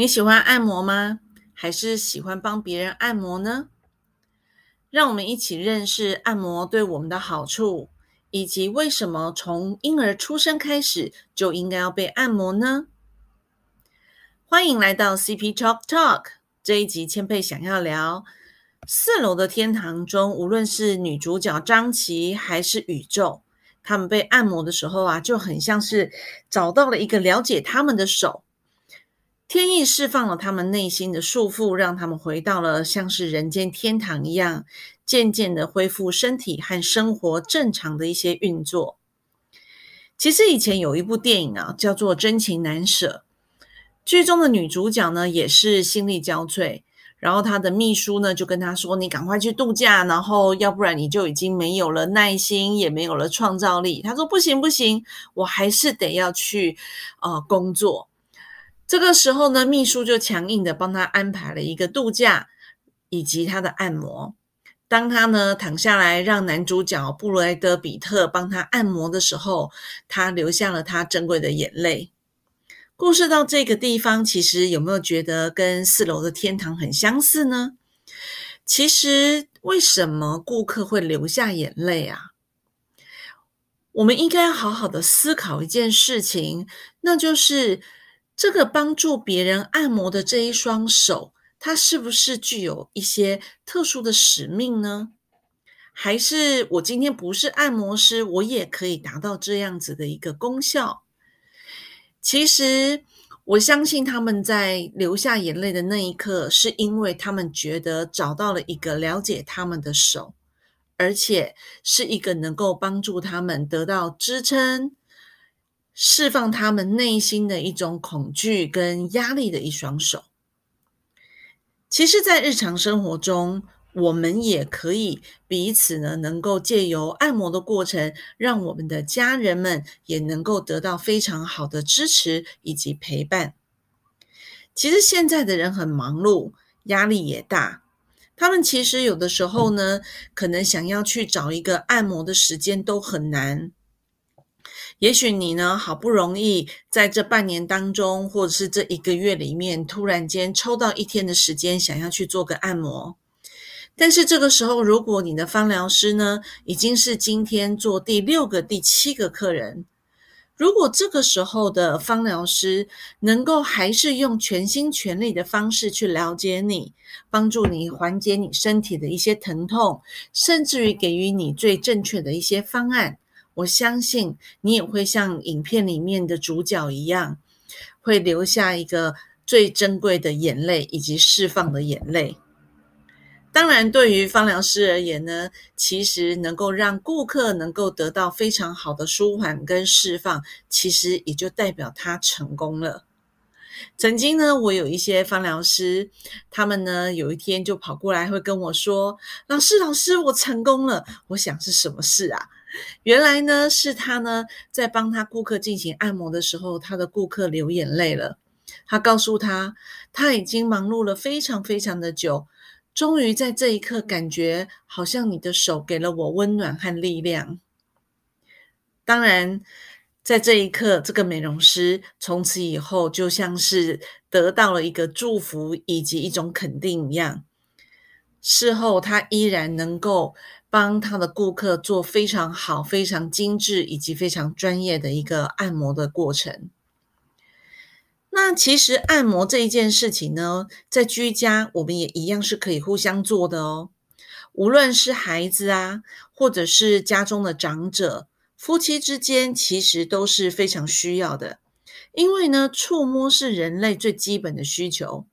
你喜欢按摩吗？还是喜欢帮别人按摩呢？让我们一起认识按摩对我们的好处，以及为什么从婴儿出生开始就应该要被按摩呢？欢迎来到 CP Talk Talk 这一集，千佩想要聊四楼的天堂中，无论是女主角张琪还是宇宙，他们被按摩的时候啊，就很像是找到了一个了解他们的手。天意释放了他们内心的束缚，让他们回到了像是人间天堂一样，渐渐的恢复身体和生活正常的一些运作。其实以前有一部电影啊，叫做《真情难舍》，剧中的女主角呢也是心力交瘁，然后她的秘书呢就跟她说：“你赶快去度假，然后要不然你就已经没有了耐心，也没有了创造力。”她说：“不行不行，我还是得要去呃工作。”这个时候呢，秘书就强硬的帮他安排了一个度假以及他的按摩。当他呢躺下来，让男主角布莱德比特帮他按摩的时候，他流下了他珍贵的眼泪。故事到这个地方，其实有没有觉得跟四楼的天堂很相似呢？其实，为什么顾客会流下眼泪啊？我们应该要好好的思考一件事情，那就是。这个帮助别人按摩的这一双手，它是不是具有一些特殊的使命呢？还是我今天不是按摩师，我也可以达到这样子的一个功效？其实，我相信他们在流下眼泪的那一刻，是因为他们觉得找到了一个了解他们的手，而且是一个能够帮助他们得到支撑。释放他们内心的一种恐惧跟压力的一双手。其实，在日常生活中，我们也可以彼此呢，能够借由按摩的过程，让我们的家人们也能够得到非常好的支持以及陪伴。其实，现在的人很忙碌，压力也大，他们其实有的时候呢，可能想要去找一个按摩的时间都很难。也许你呢，好不容易在这半年当中，或者是这一个月里面，突然间抽到一天的时间，想要去做个按摩。但是这个时候，如果你的芳疗师呢，已经是今天做第六个、第七个客人，如果这个时候的芳疗师能够还是用全心全力的方式去了解你，帮助你缓解你身体的一些疼痛，甚至于给予你最正确的一些方案。我相信你也会像影片里面的主角一样，会留下一个最珍贵的眼泪以及释放的眼泪。当然，对于芳疗师而言呢，其实能够让顾客能够得到非常好的舒缓跟释放，其实也就代表他成功了。曾经呢，我有一些芳疗师，他们呢有一天就跑过来会跟我说：“老师，老师，我成功了。”我想是什么事啊？原来呢，是他呢在帮他顾客进行按摩的时候，他的顾客流眼泪了。他告诉他，他已经忙碌了非常非常的久，终于在这一刻感觉好像你的手给了我温暖和力量。当然，在这一刻，这个美容师从此以后就像是得到了一个祝福以及一种肯定一样。事后，他依然能够。帮他的顾客做非常好、非常精致以及非常专业的一个按摩的过程。那其实按摩这一件事情呢，在居家我们也一样是可以互相做的哦。无论是孩子啊，或者是家中的长者，夫妻之间其实都是非常需要的，因为呢，触摸是人类最基本的需求。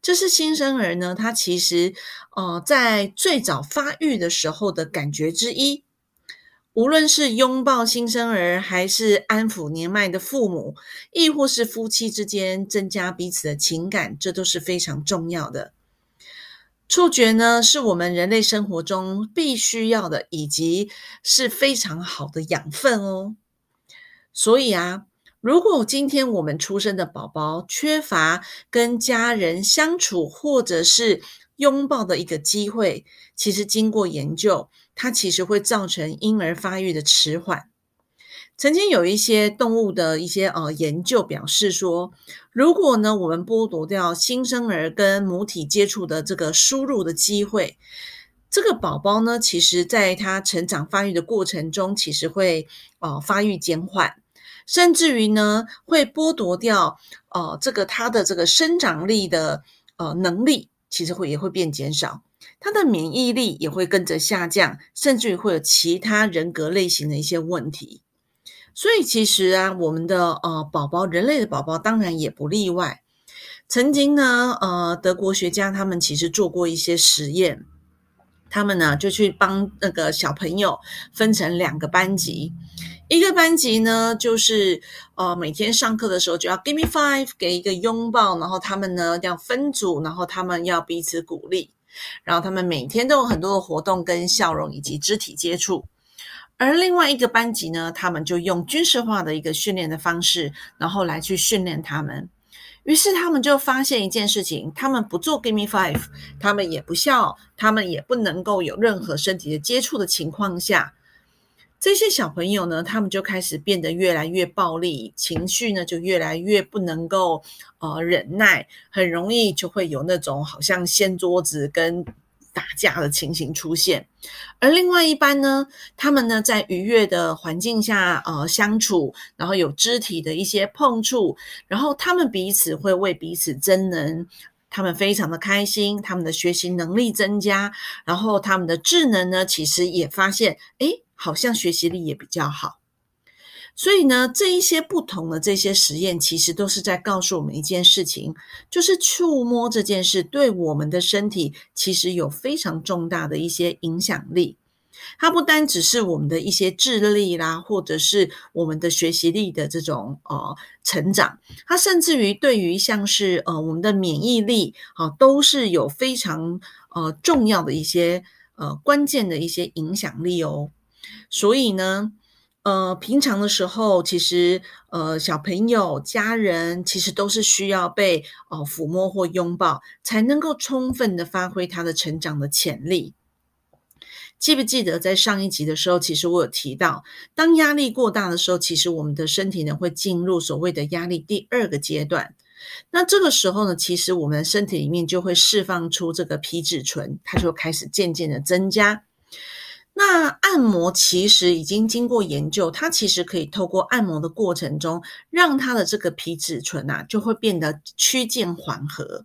这是新生儿呢，他其实呃在最早发育的时候的感觉之一。无论是拥抱新生儿，还是安抚年迈的父母，亦或是夫妻之间增加彼此的情感，这都是非常重要的。触觉呢，是我们人类生活中必须要的，以及是非常好的养分哦。所以啊。如果今天我们出生的宝宝缺乏跟家人相处或者是拥抱的一个机会，其实经过研究，它其实会造成婴儿发育的迟缓。曾经有一些动物的一些呃研究表示说，如果呢我们剥夺掉新生儿跟母体接触的这个输入的机会，这个宝宝呢，其实在他成长发育的过程中，其实会呃发育减缓，甚至于呢会剥夺掉呃这个他的这个生长力的呃能力，其实会也会变减少，他的免疫力也会跟着下降，甚至于会有其他人格类型的一些问题。所以其实啊，我们的呃宝宝，人类的宝宝当然也不例外。曾经呢，呃，德国学家他们其实做过一些实验，他们呢就去帮那个小朋友分成两个班级，一个班级呢就是呃每天上课的时候就要 give me five 给一个拥抱，然后他们呢要分组，然后他们要彼此鼓励，然后他们每天都有很多的活动跟笑容以及肢体接触。而另外一个班级呢，他们就用军事化的一个训练的方式，然后来去训练他们。于是他们就发现一件事情：他们不做 Give me five，他们也不笑，他们也不能够有任何身体的接触的情况下，这些小朋友呢，他们就开始变得越来越暴力，情绪呢就越来越不能够呃忍耐，很容易就会有那种好像掀桌子跟。打架的情形出现，而另外一班呢，他们呢在愉悦的环境下呃相处，然后有肢体的一些碰触，然后他们彼此会为彼此增能，他们非常的开心，他们的学习能力增加，然后他们的智能呢其实也发现，诶，好像学习力也比较好。所以呢，这一些不同的这些实验，其实都是在告诉我们一件事情，就是触摸这件事对我们的身体其实有非常重大的一些影响力。它不单只是我们的一些智力啦，或者是我们的学习力的这种呃成长，它甚至于对于像是呃我们的免疫力啊，都是有非常呃重要的一些呃关键的一些影响力哦。所以呢。呃，平常的时候，其实呃，小朋友、家人其实都是需要被呃抚摸或拥抱，才能够充分的发挥他的成长的潜力。记不记得在上一集的时候，其实我有提到，当压力过大的时候，其实我们的身体呢会进入所谓的压力第二个阶段。那这个时候呢，其实我们身体里面就会释放出这个皮质醇，它就开始渐渐的增加。那按摩其实已经经过研究，它其实可以透过按摩的过程中，让它的这个皮质醇啊就会变得趋近缓和，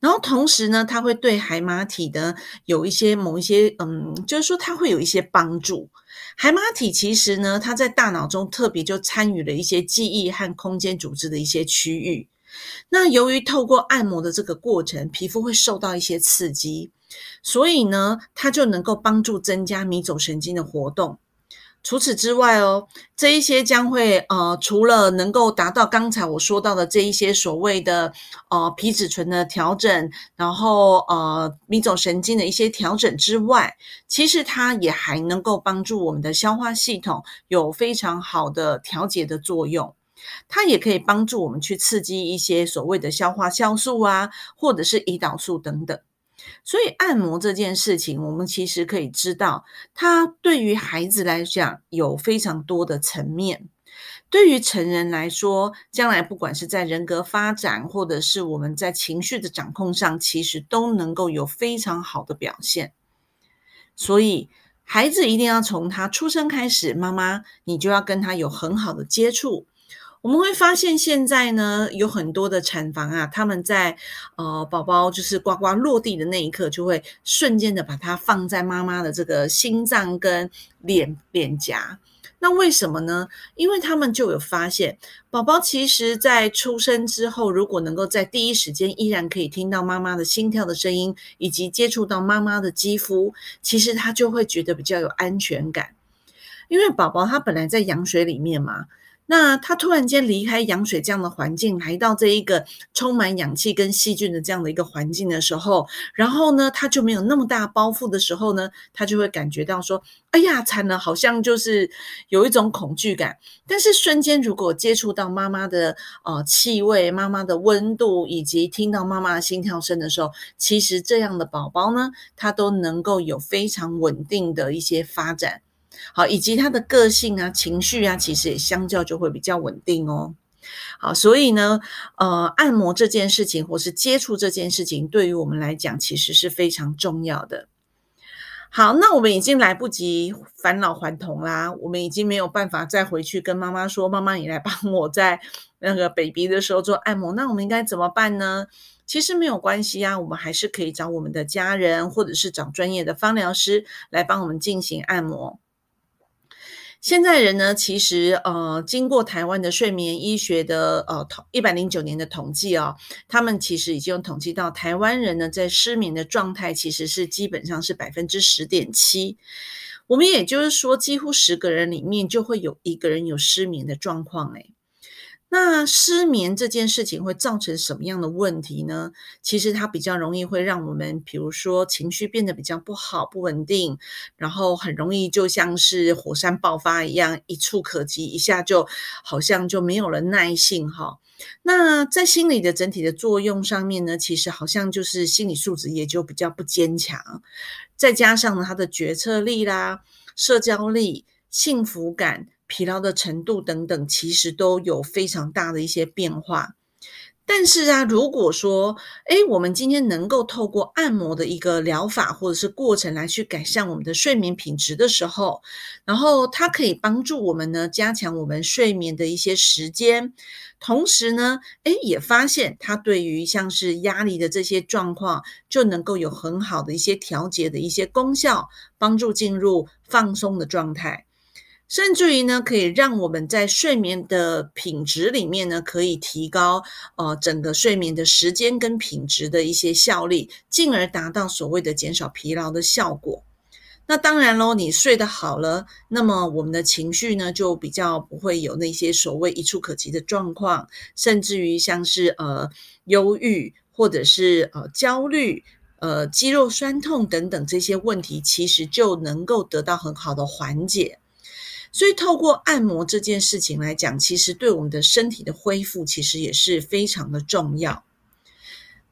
然后同时呢，它会对海马体的有一些某一些嗯，就是说它会有一些帮助。海马体其实呢，它在大脑中特别就参与了一些记忆和空间组织的一些区域。那由于透过按摩的这个过程，皮肤会受到一些刺激。所以呢，它就能够帮助增加迷走神经的活动。除此之外哦，这一些将会呃，除了能够达到刚才我说到的这一些所谓的呃皮质醇的调整，然后呃迷走神经的一些调整之外，其实它也还能够帮助我们的消化系统有非常好的调节的作用。它也可以帮助我们去刺激一些所谓的消化酵素啊，或者是胰岛素等等。所以按摩这件事情，我们其实可以知道，它对于孩子来讲有非常多的层面；对于成人来说，将来不管是在人格发展，或者是我们在情绪的掌控上，其实都能够有非常好的表现。所以，孩子一定要从他出生开始，妈妈你就要跟他有很好的接触。我们会发现，现在呢有很多的产房啊，他们在呃宝宝就是呱呱落地的那一刻，就会瞬间的把它放在妈妈的这个心脏跟脸脸颊。那为什么呢？因为他们就有发现，宝宝其实在出生之后，如果能够在第一时间依然可以听到妈妈的心跳的声音，以及接触到妈妈的肌肤，其实他就会觉得比较有安全感。因为宝宝他本来在羊水里面嘛。那他突然间离开羊水这样的环境，来到这一个充满氧气跟细菌的这样的一个环境的时候，然后呢，他就没有那么大包袱的时候呢，他就会感觉到说：“哎呀，惨了，好像就是有一种恐惧感。”但是瞬间如果接触到妈妈的呃气味、妈妈的温度，以及听到妈妈的心跳声的时候，其实这样的宝宝呢，他都能够有非常稳定的一些发展。好，以及他的个性啊、情绪啊，其实也相较就会比较稳定哦。好，所以呢，呃，按摩这件事情，或是接触这件事情，对于我们来讲，其实是非常重要的。好，那我们已经来不及返老还童啦，我们已经没有办法再回去跟妈妈说：“妈妈，你来帮我在那个 baby 的时候做按摩。”那我们应该怎么办呢？其实没有关系啊，我们还是可以找我们的家人，或者是找专业的芳疗师来帮我们进行按摩。现在人呢，其实呃，经过台湾的睡眠医学的呃统一百零九年的统计哦，他们其实已经有统计到台湾人呢在失眠的状态其实是基本上是百分之十点七。我们也就是说，几乎十个人里面就会有一个人有失眠的状况诶那失眠这件事情会造成什么样的问题呢？其实它比较容易会让我们，比如说情绪变得比较不好、不稳定，然后很容易就像是火山爆发一样，一触可及，一下就好像就没有了耐性哈。那在心理的整体的作用上面呢，其实好像就是心理素质也就比较不坚强，再加上呢他的决策力啦、社交力、幸福感。疲劳的程度等等，其实都有非常大的一些变化。但是啊，如果说，哎，我们今天能够透过按摩的一个疗法或者是过程来去改善我们的睡眠品质的时候，然后它可以帮助我们呢，加强我们睡眠的一些时间，同时呢，哎，也发现它对于像是压力的这些状况，就能够有很好的一些调节的一些功效，帮助进入放松的状态。甚至于呢，可以让我们在睡眠的品质里面呢，可以提高呃整个睡眠的时间跟品质的一些效力，进而达到所谓的减少疲劳的效果。那当然喽，你睡得好了，那么我们的情绪呢，就比较不会有那些所谓一触可及的状况，甚至于像是呃忧郁或者是呃焦虑、呃肌肉酸痛等等这些问题，其实就能够得到很好的缓解。所以，透过按摩这件事情来讲，其实对我们的身体的恢复，其实也是非常的重要。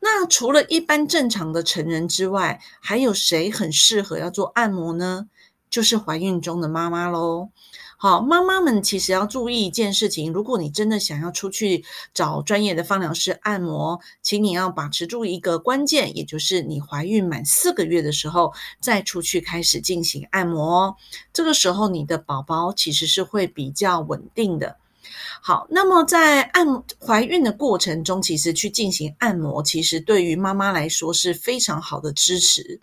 那除了一般正常的成人之外，还有谁很适合要做按摩呢？就是怀孕中的妈妈喽。好，妈妈们其实要注意一件事情：如果你真的想要出去找专业的芳疗师按摩，请你要把持住一个关键，也就是你怀孕满四个月的时候再出去开始进行按摩。这个时候，你的宝宝其实是会比较稳定的。好，那么在按怀孕的过程中，其实去进行按摩，其实对于妈妈来说是非常好的支持。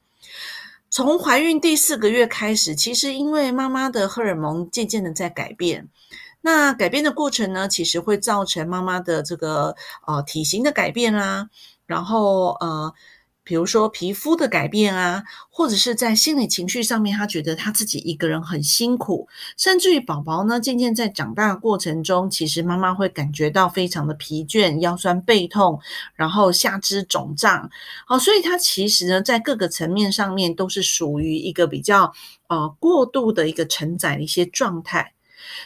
从怀孕第四个月开始，其实因为妈妈的荷尔蒙渐渐的在改变，那改变的过程呢，其实会造成妈妈的这个呃体型的改变啦，然后呃。比如说皮肤的改变啊，或者是在心理情绪上面，他觉得他自己一个人很辛苦，甚至于宝宝呢，渐渐在长大过程中，其实妈妈会感觉到非常的疲倦、腰酸背痛，然后下肢肿胀，好，所以他其实呢，在各个层面上面都是属于一个比较呃过度的一个承载的一些状态。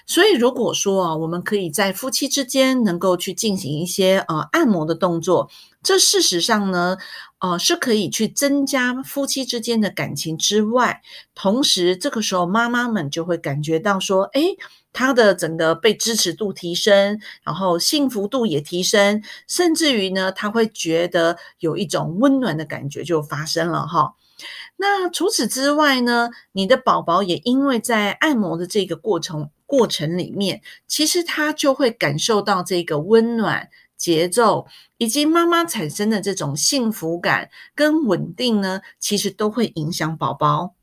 所以，如果说啊，我们可以在夫妻之间能够去进行一些呃按摩的动作，这事实上呢，呃是可以去增加夫妻之间的感情之外，同时这个时候妈妈们就会感觉到说，哎，她的整个被支持度提升，然后幸福度也提升，甚至于呢，她会觉得有一种温暖的感觉就发生了哈。那除此之外呢，你的宝宝也因为在按摩的这个过程。过程里面，其实他就会感受到这个温暖节奏，以及妈妈产生的这种幸福感跟稳定呢，其实都会影响宝宝。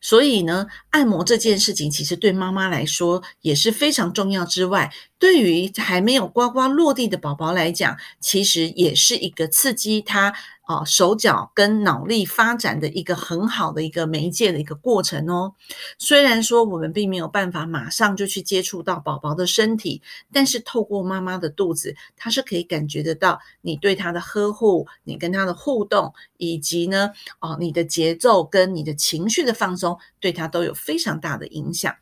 所以呢，按摩这件事情，其实对妈妈来说也是非常重要。之外，对于还没有呱呱落地的宝宝来讲，其实也是一个刺激他。啊，手脚跟脑力发展的一个很好的一个媒介的一个过程哦。虽然说我们并没有办法马上就去接触到宝宝的身体，但是透过妈妈的肚子，他是可以感觉得到你对他的呵护，你跟他的互动，以及呢，哦，你的节奏跟你的情绪的放松，对他都有非常大的影响。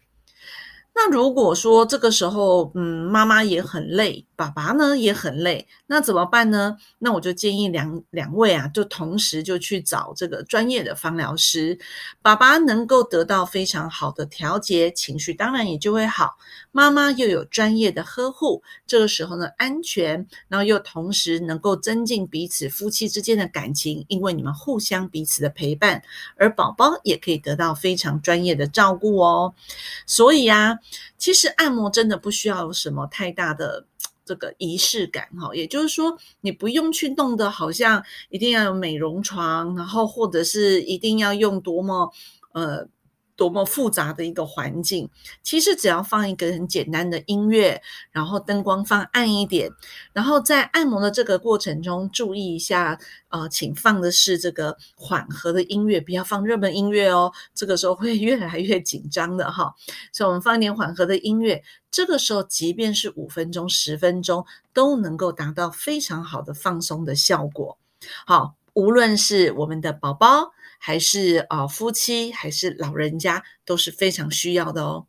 那如果说这个时候，嗯，妈妈也很累，爸爸呢也很累，那怎么办呢？那我就建议两两位啊，就同时就去找这个专业的芳疗师，爸爸能够得到非常好的调节，情绪当然也就会好。妈妈又有专业的呵护，这个时候呢安全，然后又同时能够增进彼此夫妻之间的感情，因为你们互相彼此的陪伴，而宝宝也可以得到非常专业的照顾哦。所以呀。其实按摩真的不需要什么太大的这个仪式感哈，也就是说，你不用去弄得好像一定要有美容床，然后或者是一定要用多么呃。多么复杂的一个环境，其实只要放一个很简单的音乐，然后灯光放暗一点，然后在按摩的这个过程中注意一下，呃，请放的是这个缓和的音乐，不要放热门音乐哦，这个时候会 越来越紧张的哈。所以，我们放一点缓和的音乐，这个时候即便是五分钟、十分钟，都能够达到非常好的放松的效果。好，无论是我们的宝宝。还是啊，夫妻还是老人家都是非常需要的哦。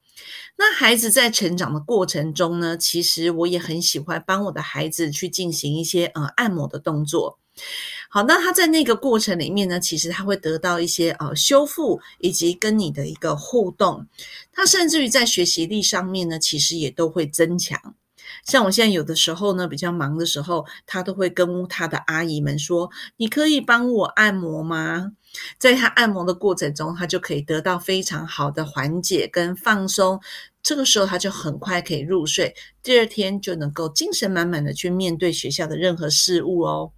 那孩子在成长的过程中呢，其实我也很喜欢帮我的孩子去进行一些呃按摩的动作。好，那他在那个过程里面呢，其实他会得到一些呃修复，以及跟你的一个互动。他甚至于在学习力上面呢，其实也都会增强。像我现在有的时候呢，比较忙的时候，他都会跟他的阿姨们说：“你可以帮我按摩吗？”在他按摩的过程中，他就可以得到非常好的缓解跟放松。这个时候，他就很快可以入睡，第二天就能够精神满满的去面对学校的任何事物哦。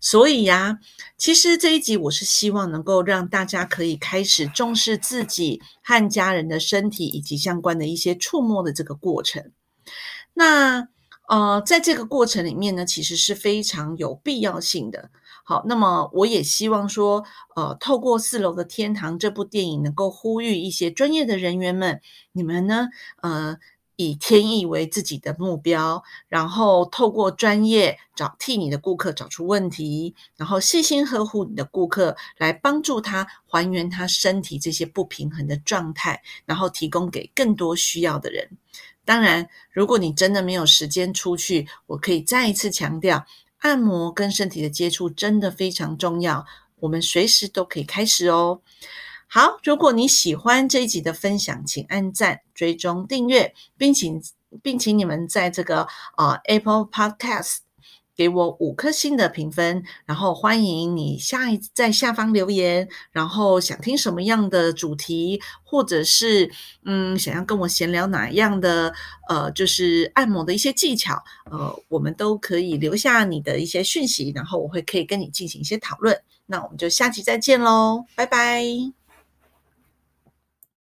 所以呀，其实这一集我是希望能够让大家可以开始重视自己和家人的身体以及相关的一些触摸的这个过程。那呃，在这个过程里面呢，其实是非常有必要性的。好，那么我也希望说，呃，透过《四楼的天堂》这部电影，能够呼吁一些专业的人员们，你们呢，呃，以天意为自己的目标，然后透过专业找替你的顾客找出问题，然后细心呵护你的顾客，来帮助他还原他身体这些不平衡的状态，然后提供给更多需要的人。当然，如果你真的没有时间出去，我可以再一次强调，按摩跟身体的接触真的非常重要。我们随时都可以开始哦。好，如果你喜欢这一集的分享，请按赞、追踪、订阅，并请并请你们在这个啊 Apple Podcast。给我五颗星的评分，然后欢迎你下一在下方留言，然后想听什么样的主题，或者是嗯想要跟我闲聊哪样的呃就是按摩的一些技巧，呃我们都可以留下你的一些讯息，然后我会可以跟你进行一些讨论。那我们就下期再见喽，拜拜。